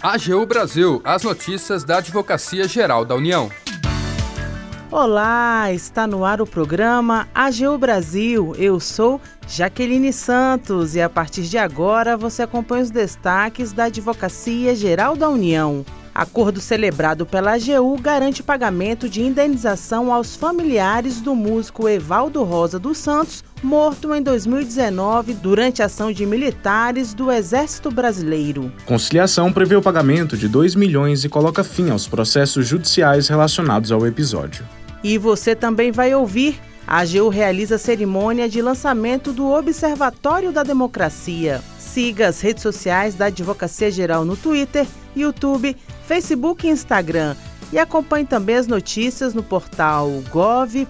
AGU Brasil, as notícias da Advocacia Geral da União. Olá, está no ar o programa AGU Brasil. Eu sou Jaqueline Santos e a partir de agora você acompanha os destaques da Advocacia Geral da União. Acordo celebrado pela AGU garante pagamento de indenização aos familiares do músico Evaldo Rosa dos Santos, morto em 2019 durante ação de militares do Exército Brasileiro. Conciliação prevê o pagamento de 2 milhões e coloca fim aos processos judiciais relacionados ao episódio. E você também vai ouvir a AGU realiza cerimônia de lançamento do Observatório da Democracia. Siga as redes sociais da Advocacia Geral no Twitter, YouTube, Facebook e Instagram. E acompanhe também as notícias no portal gov.br/agu.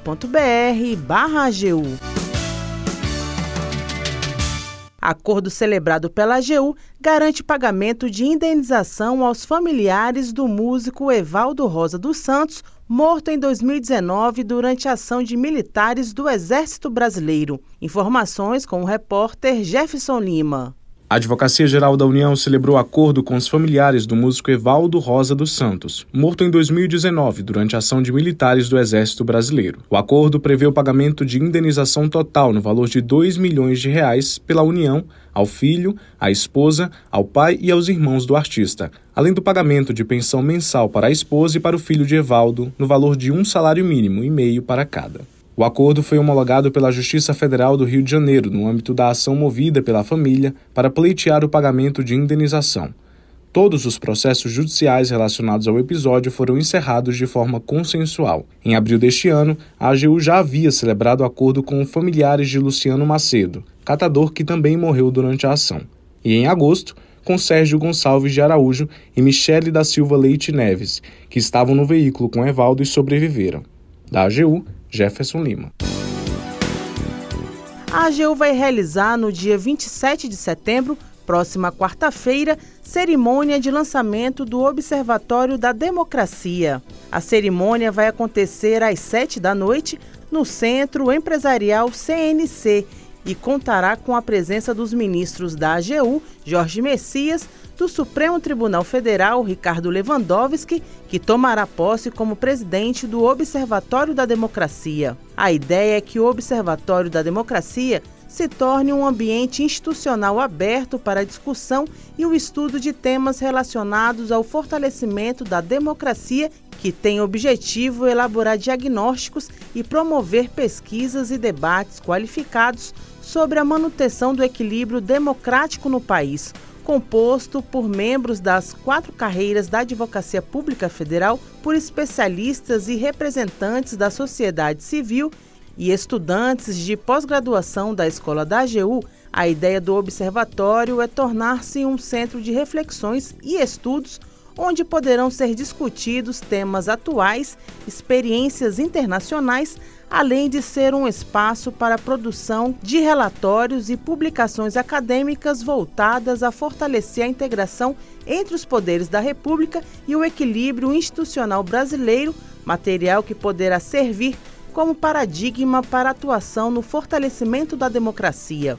Acordo celebrado pela AGU garante pagamento de indenização aos familiares do músico Evaldo Rosa dos Santos, morto em 2019 durante a ação de militares do Exército Brasileiro. Informações com o repórter Jefferson Lima. A Advocacia Geral da União celebrou acordo com os familiares do músico Evaldo Rosa dos Santos, morto em 2019 durante a ação de militares do Exército Brasileiro. O acordo prevê o pagamento de indenização total no valor de 2 milhões de reais pela União ao filho, à esposa, ao pai e aos irmãos do artista, além do pagamento de pensão mensal para a esposa e para o filho de Evaldo, no valor de um salário mínimo e meio para cada. O acordo foi homologado pela Justiça Federal do Rio de Janeiro no âmbito da ação movida pela família para pleitear o pagamento de indenização. Todos os processos judiciais relacionados ao episódio foram encerrados de forma consensual. Em abril deste ano, a AGU já havia celebrado acordo com familiares de Luciano Macedo, catador que também morreu durante a ação. E em agosto, com Sérgio Gonçalves de Araújo e Michele da Silva Leite Neves, que estavam no veículo com Evaldo e sobreviveram. Da AGU, Jefferson Lima. A AGU vai realizar no dia 27 de setembro, próxima quarta-feira, cerimônia de lançamento do Observatório da Democracia. A cerimônia vai acontecer às 7 da noite no Centro Empresarial CNC e contará com a presença dos ministros da AGU, Jorge Messias, do Supremo Tribunal Federal, Ricardo Lewandowski, que tomará posse como presidente do Observatório da Democracia. A ideia é que o Observatório da Democracia se torne um ambiente institucional aberto para a discussão e o estudo de temas relacionados ao fortalecimento da democracia, que tem objetivo elaborar diagnósticos e promover pesquisas e debates qualificados sobre a manutenção do equilíbrio democrático no país composto por membros das quatro carreiras da Advocacia Pública Federal, por especialistas e representantes da sociedade civil e estudantes de pós-graduação da Escola da AGU, a ideia do observatório é tornar-se um centro de reflexões e estudos onde poderão ser discutidos temas atuais, experiências internacionais, além de ser um espaço para a produção de relatórios e publicações acadêmicas voltadas a fortalecer a integração entre os poderes da República e o equilíbrio institucional brasileiro, material que poderá servir como paradigma para atuação no fortalecimento da democracia.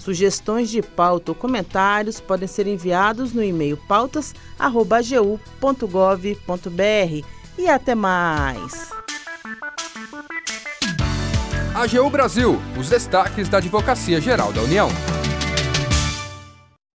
Sugestões de pauta ou comentários podem ser enviados no e-mail pautas.agu.gov.br. E até mais! AGU Brasil, os destaques da Advocacia Geral da União.